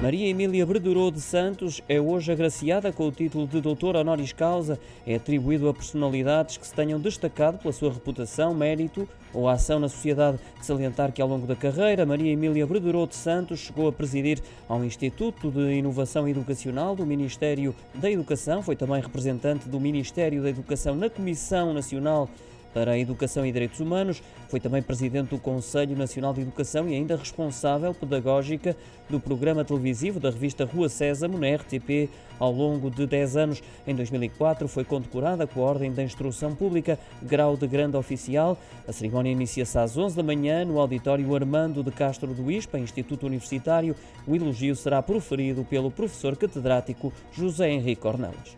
Maria Emília Bredurou de Santos é hoje agraciada com o título de doutor honoris causa. É atribuído a personalidades que se tenham destacado pela sua reputação, mérito ou ação na sociedade. De salientar que ao longo da carreira, Maria Emília Bredurou de Santos chegou a presidir ao Instituto de Inovação Educacional do Ministério da Educação. Foi também representante do Ministério da Educação na Comissão Nacional para a Educação e Direitos Humanos. Foi também presidente do Conselho Nacional de Educação e ainda responsável pedagógica do programa televisivo da revista Rua Sésamo na RTP ao longo de 10 anos. Em 2004 foi condecorada com a Ordem da Instrução Pública, grau de grande oficial. A cerimónia inicia-se às 11 da manhã no auditório Armando de Castro do ISPA, Instituto Universitário. O elogio será proferido pelo professor catedrático José Henrique Ornelas.